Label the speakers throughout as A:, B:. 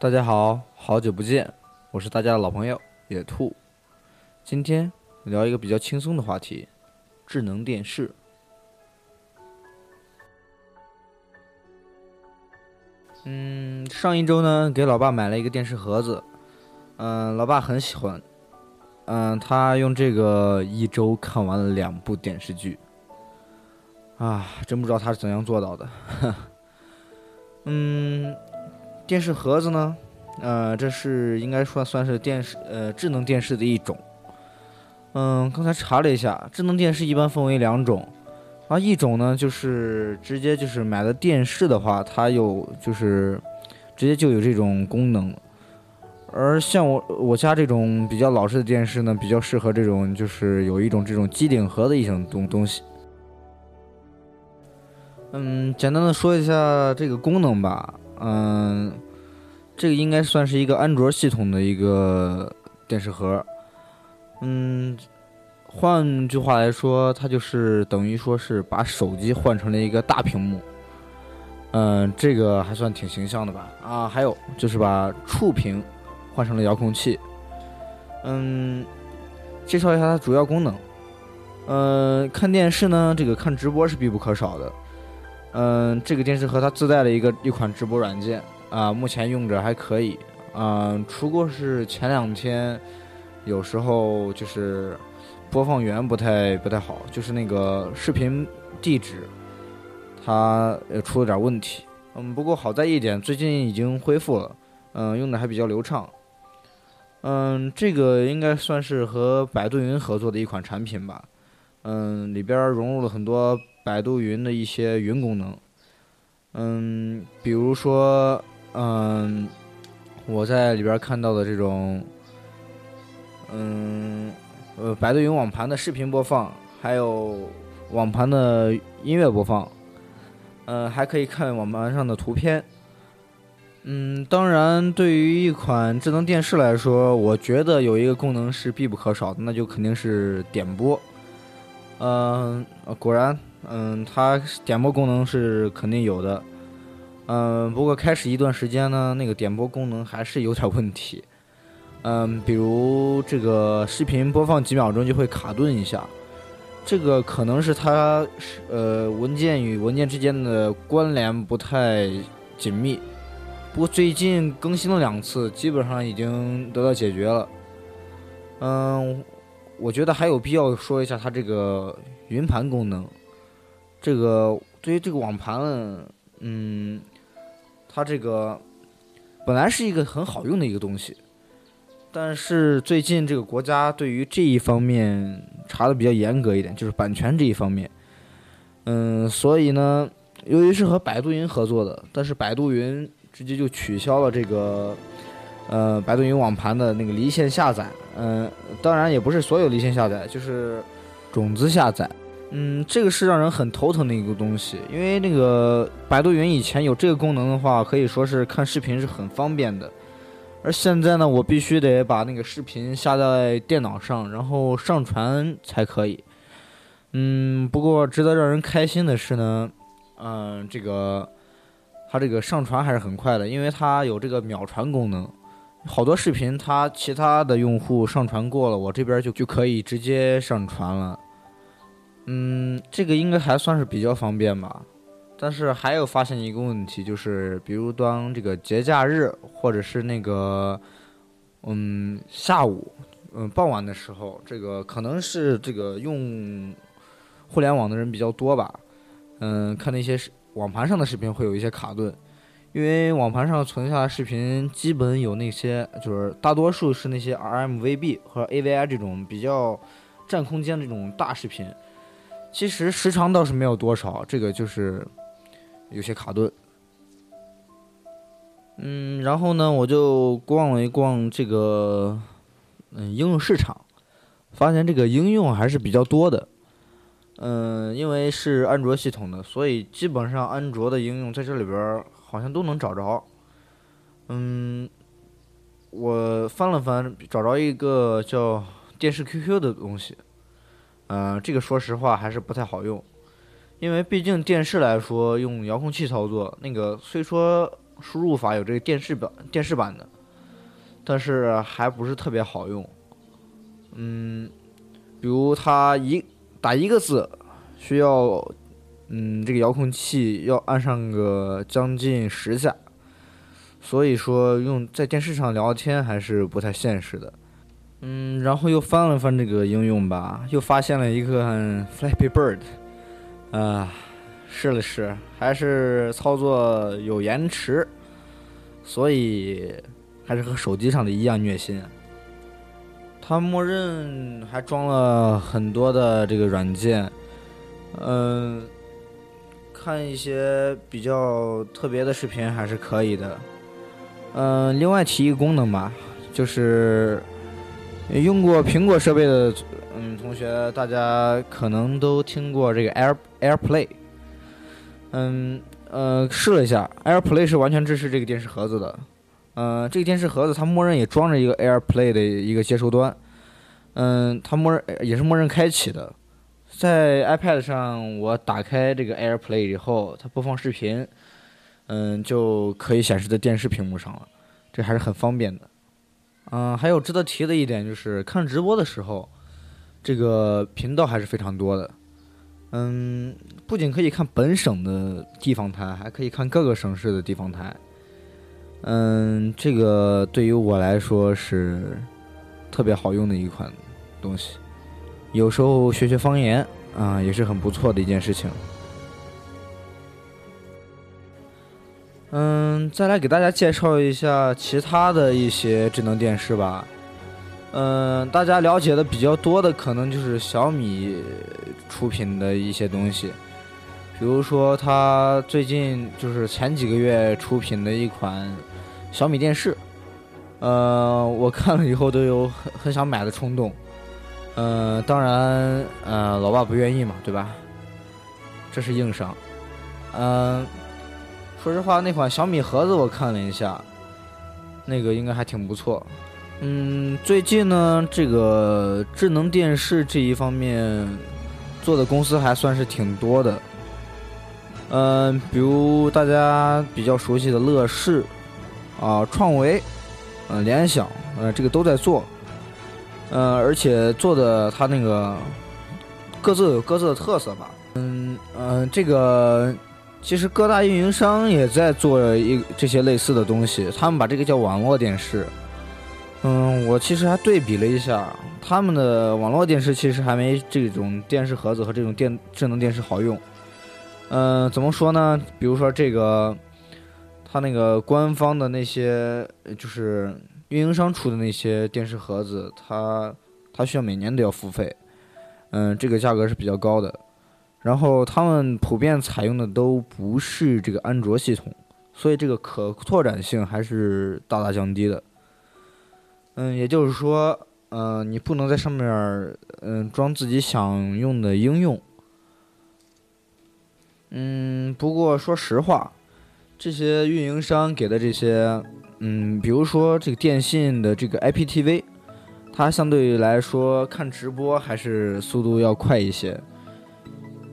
A: 大家好，好久不见，我是大家的老朋友野兔。今天聊一个比较轻松的话题，智能电视。嗯，上一周呢，给老爸买了一个电视盒子，嗯，老爸很喜欢，嗯，他用这个一周看完了两部电视剧，啊，真不知道他是怎样做到的。嗯。电视盒子呢？呃，这是应该说算是电视呃智能电视的一种。嗯，刚才查了一下，智能电视一般分为两种，啊，一种呢就是直接就是买的电视的话，它有就是直接就有这种功能。而像我我家这种比较老式的电视呢，比较适合这种就是有一种这种机顶盒的一种东东西。嗯，简单的说一下这个功能吧。嗯，这个应该算是一个安卓系统的一个电视盒。嗯，换句话来说，它就是等于说是把手机换成了一个大屏幕。嗯，这个还算挺形象的吧？啊，还有就是把触屏换成了遥控器。嗯，介绍一下它主要功能。嗯，看电视呢，这个看直播是必不可少的。嗯，这个电视盒它自带了一个一款直播软件啊，目前用着还可以。嗯，除过是前两天，有时候就是播放源不太不太好，就是那个视频地址它出了点问题。嗯，不过好在一点，最近已经恢复了，嗯，用的还比较流畅。嗯，这个应该算是和百度云合作的一款产品吧。嗯，里边融入了很多。百度云的一些云功能，嗯，比如说，嗯，我在里边看到的这种，嗯，呃，百度云网盘的视频播放，还有网盘的音乐播放，嗯，还可以看网盘上的图片，嗯，当然，对于一款智能电视来说，我觉得有一个功能是必不可少的，那就肯定是点播，嗯，果然。嗯，它点播功能是肯定有的，嗯，不过开始一段时间呢，那个点播功能还是有点问题，嗯，比如这个视频播放几秒钟就会卡顿一下，这个可能是它呃文件与文件之间的关联不太紧密，不过最近更新了两次，基本上已经得到解决了，嗯，我觉得还有必要说一下它这个云盘功能。这个对于这个网盘，嗯，它这个本来是一个很好用的一个东西，但是最近这个国家对于这一方面查的比较严格一点，就是版权这一方面，嗯，所以呢，由于是和百度云合作的，但是百度云直接就取消了这个，呃，百度云网盘的那个离线下载，嗯，当然也不是所有离线下载，就是种子下载。嗯，这个是让人很头疼的一个东西，因为那个百度云以前有这个功能的话，可以说是看视频是很方便的，而现在呢，我必须得把那个视频下在电脑上，然后上传才可以。嗯，不过值得让人开心的是呢，嗯，这个它这个上传还是很快的，因为它有这个秒传功能，好多视频它其他的用户上传过了，我这边就就可以直接上传了。嗯，这个应该还算是比较方便吧，但是还有发现一个问题，就是比如当这个节假日或者是那个，嗯，下午，嗯，傍晚的时候，这个可能是这个用互联网的人比较多吧，嗯，看那些网盘上的视频会有一些卡顿，因为网盘上存下的视频基本有那些，就是大多数是那些 RMVB 和 AVI 这种比较占空间的这种大视频。其实时长倒是没有多少，这个就是有些卡顿。嗯，然后呢，我就逛了一逛这个嗯应用市场，发现这个应用还是比较多的。嗯，因为是安卓系统的，所以基本上安卓的应用在这里边好像都能找着。嗯，我翻了翻，找着一个叫电视 QQ 的东西。呃，这个说实话还是不太好用，因为毕竟电视来说用遥控器操作，那个虽说输入法有这个电视版电视版的，但是还不是特别好用。嗯，比如它一打一个字需要，嗯，这个遥控器要按上个将近十下，所以说用在电视上聊天还是不太现实的。嗯，然后又翻了翻这个应用吧，又发现了一个 Flappy Bird，啊，试了试，还是操作有延迟，所以还是和手机上的一样虐心。它默认还装了很多的这个软件，嗯，看一些比较特别的视频还是可以的。嗯，另外提一个功能吧，就是。用过苹果设备的，嗯，同学，大家可能都听过这个 Air AirPlay。嗯，呃，试了一下，AirPlay 是完全支持这个电视盒子的。嗯，这个电视盒子它默认也装着一个 AirPlay 的一个接收端。嗯，它默认也是默认开启的。在 iPad 上，我打开这个 AirPlay 以后，它播放视频，嗯，就可以显示在电视屏幕上了，这还是很方便的。嗯，还有值得提的一点就是看直播的时候，这个频道还是非常多的。嗯，不仅可以看本省的地方台，还可以看各个省市的地方台。嗯，这个对于我来说是特别好用的一款东西，有时候学学方言啊，也是很不错的一件事情。嗯，再来给大家介绍一下其他的一些智能电视吧。嗯，大家了解的比较多的可能就是小米出品的一些东西，比如说它最近就是前几个月出品的一款小米电视，呃，我看了以后都有很很想买的冲动。嗯，当然，呃，老爸不愿意嘛，对吧？这是硬伤。嗯。说实话，那款小米盒子我看了一下，那个应该还挺不错。嗯，最近呢，这个智能电视这一方面做的公司还算是挺多的。嗯，比如大家比较熟悉的乐视啊、创维、嗯、联想，呃，这个都在做。嗯，而且做的它那个各自有各自的特色吧。嗯嗯，这个。其实各大运营商也在做一这些类似的东西，他们把这个叫网络电视。嗯，我其实还对比了一下，他们的网络电视其实还没这种电视盒子和这种电智能电视好用。嗯，怎么说呢？比如说这个，它那个官方的那些就是运营商出的那些电视盒子，它它需要每年都要付费。嗯，这个价格是比较高的。然后他们普遍采用的都不是这个安卓系统，所以这个可拓展性还是大大降低的。嗯，也就是说，嗯，你不能在上面嗯装自己想用的应用。嗯，不过说实话，这些运营商给的这些，嗯，比如说这个电信的这个 IPTV，它相对来说看直播还是速度要快一些。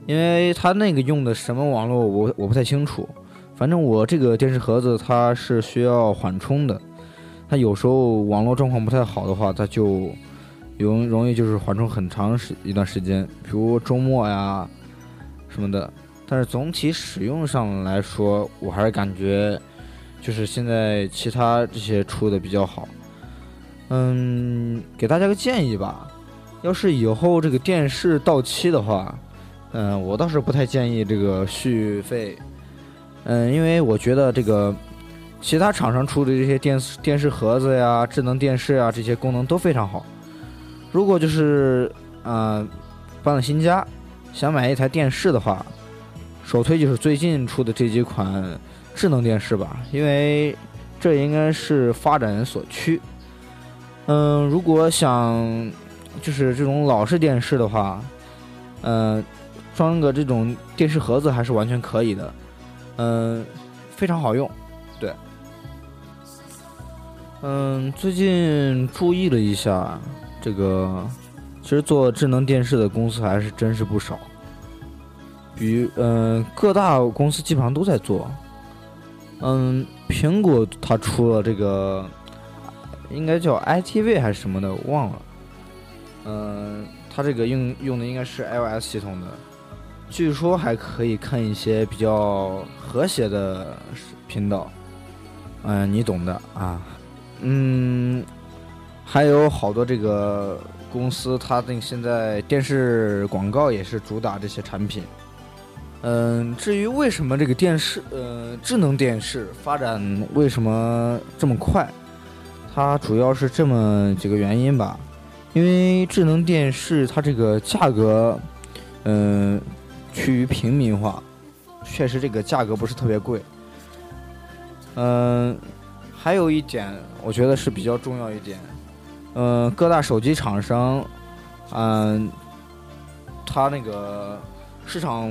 A: 因为它那个用的什么网络，我我不太清楚。反正我这个电视盒子它是需要缓冲的，它有时候网络状况不太好的话，它就容容易就是缓冲很长时一段时间，比如周末呀什么的。但是总体使用上来说，我还是感觉就是现在其他这些出的比较好。嗯，给大家个建议吧，要是以后这个电视到期的话。嗯，我倒是不太建议这个续费。嗯，因为我觉得这个其他厂商出的这些电视电视盒子呀、智能电视啊这些功能都非常好。如果就是啊搬了新家，想买一台电视的话，首推就是最近出的这几款智能电视吧，因为这应该是发展所趋。嗯，如果想就是这种老式电视的话，嗯。装个这种电视盒子还是完全可以的，嗯，非常好用，对，嗯，最近注意了一下，这个其实做智能电视的公司还是真是不少，比嗯各大公司基本上都在做，嗯，苹果它出了这个，应该叫 iTV 还是什么的，忘了。嗯，它这个用用的应该是 iOS 系统的，据说还可以看一些比较和谐的频道。嗯，你懂的啊。嗯，还有好多这个公司，它的现在电视广告也是主打这些产品。嗯，至于为什么这个电视，呃，智能电视发展为什么这么快，它主要是这么几个原因吧。因为智能电视它这个价格，嗯，趋于平民化，确实这个价格不是特别贵。嗯，还有一点，我觉得是比较重要一点，嗯，各大手机厂商，嗯，它那个市场。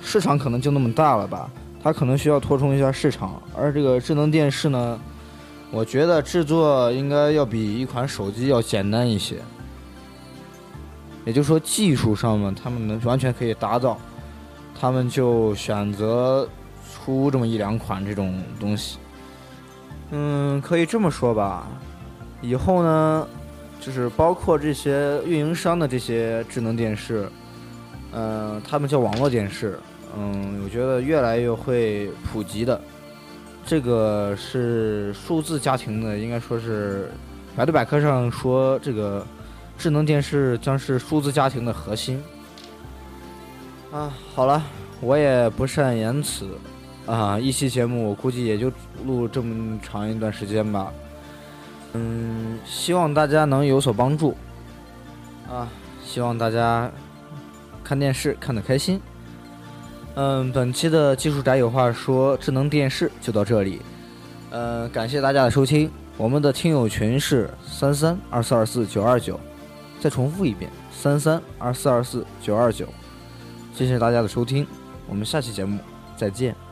A: 市场可能就那么大了吧，它可能需要扩充一下市场。而这个智能电视呢，我觉得制作应该要比一款手机要简单一些。也就是说，技术上面他们能完全可以达到，他们就选择出这么一两款这种东西。嗯，可以这么说吧。以后呢，就是包括这些运营商的这些智能电视。嗯，他们叫网络电视。嗯，我觉得越来越会普及的。这个是数字家庭的，应该说是百度百科上说，这个智能电视将是数字家庭的核心。啊，好了，我也不善言辞。啊，一期节目我估计也就录这么长一段时间吧。嗯，希望大家能有所帮助。啊，希望大家。看电视看得开心，嗯，本期的技术宅有话说智能电视就到这里，呃，感谢大家的收听，我们的听友群是三三二四二四九二九，再重复一遍三三二四二四九二九，谢谢大家的收听，我们下期节目再见。